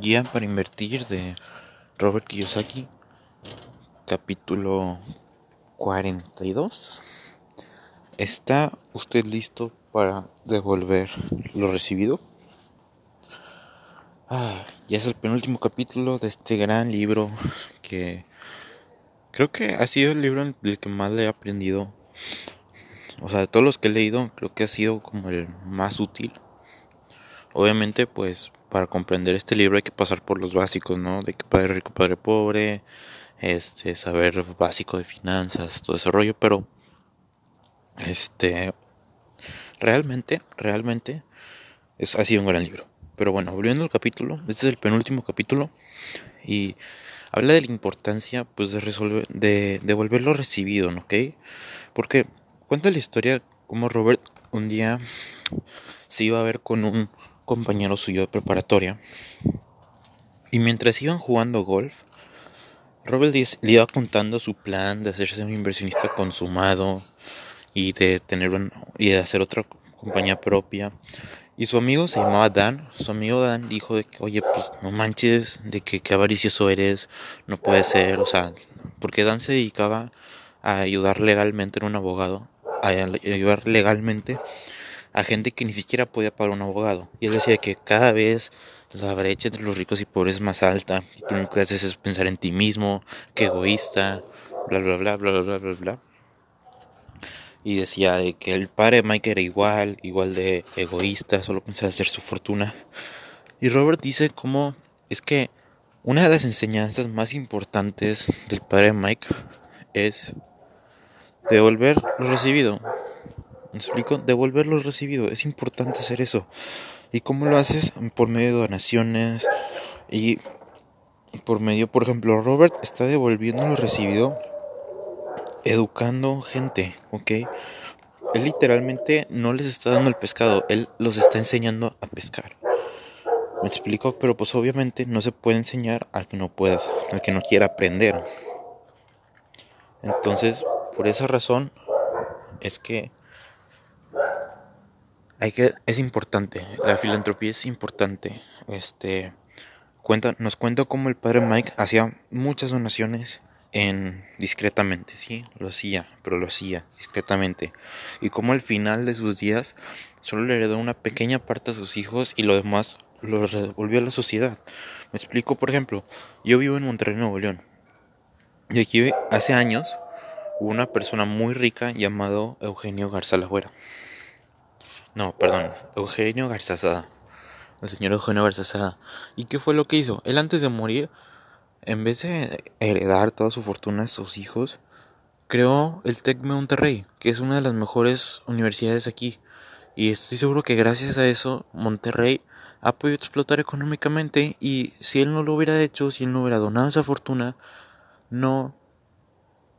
Guía para invertir de Robert Kiyosaki, capítulo 42. ¿Está usted listo para devolver lo recibido? Ah, ya es el penúltimo capítulo de este gran libro que creo que ha sido el libro del que más le he aprendido. O sea, de todos los que he leído, creo que ha sido como el más útil. Obviamente, pues para comprender este libro hay que pasar por los básicos, ¿no? De que padre rico, padre pobre, este, saber básico de finanzas, todo ese rollo, pero este realmente, realmente es, ha sido un gran libro. Pero bueno, volviendo al capítulo, este es el penúltimo capítulo y habla de la importancia pues de resolver de devolver lo recibido, ¿no? ¿ok? Porque cuenta la historia como Robert un día se iba a ver con un compañero suyo de preparatoria. Y mientras iban jugando golf, Robert le iba contando su plan de hacerse un inversionista consumado y de tener un, y de hacer otra compañía propia. Y su amigo se llamaba Dan. Su amigo Dan dijo que, oye, pues no manches, de que avaricioso eres, no puede ser, o sea, porque Dan se dedicaba a ayudar legalmente, era un abogado, a ayudar legalmente a gente que ni siquiera podía pagar un abogado. Y él decía que cada vez la brecha entre los ricos y pobres es más alta. Y tú lo que haces es pensar en ti mismo, que egoísta, bla, bla, bla, bla, bla, bla, bla. Y decía de que el padre de Mike era igual, igual de egoísta, solo pensaba hacer su fortuna. Y Robert dice cómo es que una de las enseñanzas más importantes del padre de Mike es devolver lo recibido. ¿Me explico? Devolver lo recibido. Es importante hacer eso. ¿Y cómo lo haces? Por medio de donaciones y por medio, por ejemplo, Robert está devolviendo lo recibido educando gente, ¿ok? Él literalmente no les está dando el pescado, él los está enseñando a pescar. ¿Me explico? Pero pues obviamente no se puede enseñar al que no pueda, al que no quiera aprender. Entonces, por esa razón es que hay que es importante, la filantropía es importante. Este cuenta nos cuenta cómo el padre Mike hacía muchas donaciones en discretamente, sí, lo hacía, pero lo hacía discretamente. Y cómo al final de sus días solo le heredó una pequeña parte a sus hijos y lo demás lo devolvió a la sociedad. Me explico, por ejemplo, yo vivo en Monterrey, Nuevo León. Y aquí hace años hubo una persona muy rica llamado Eugenio Garza Lagüera. No, perdón, Eugenio Garzazada. El señor Eugenio Garzazada. ¿Y qué fue lo que hizo? Él antes de morir, en vez de heredar toda su fortuna a sus hijos, creó el TEC Monterrey, que es una de las mejores universidades aquí. Y estoy seguro que gracias a eso Monterrey ha podido explotar económicamente y si él no lo hubiera hecho, si él no hubiera donado esa fortuna, no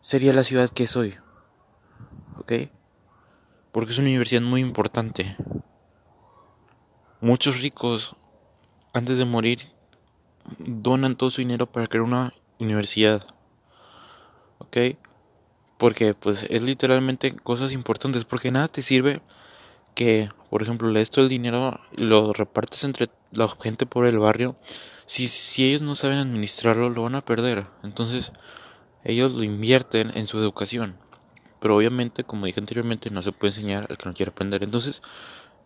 sería la ciudad que soy. ¿Ok? Porque es una universidad muy importante. Muchos ricos, antes de morir, donan todo su dinero para crear una universidad. ¿Ok? Porque pues es literalmente cosas importantes, porque nada te sirve que, por ejemplo, esto el dinero lo repartes entre la gente por el barrio. Si, si ellos no saben administrarlo, lo van a perder. Entonces, ellos lo invierten en su educación. Pero obviamente, como dije anteriormente, no se puede enseñar al que no quiere aprender. Entonces,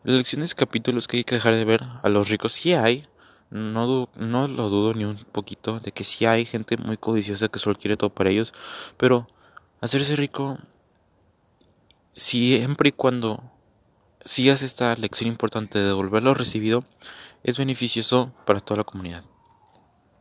las lecciones capítulos que hay que dejar de ver a los ricos sí hay. No, no lo dudo ni un poquito de que sí hay gente muy codiciosa que solo quiere todo para ellos. Pero hacerse rico, siempre y cuando sigas esta lección importante de devolver lo recibido, es beneficioso para toda la comunidad.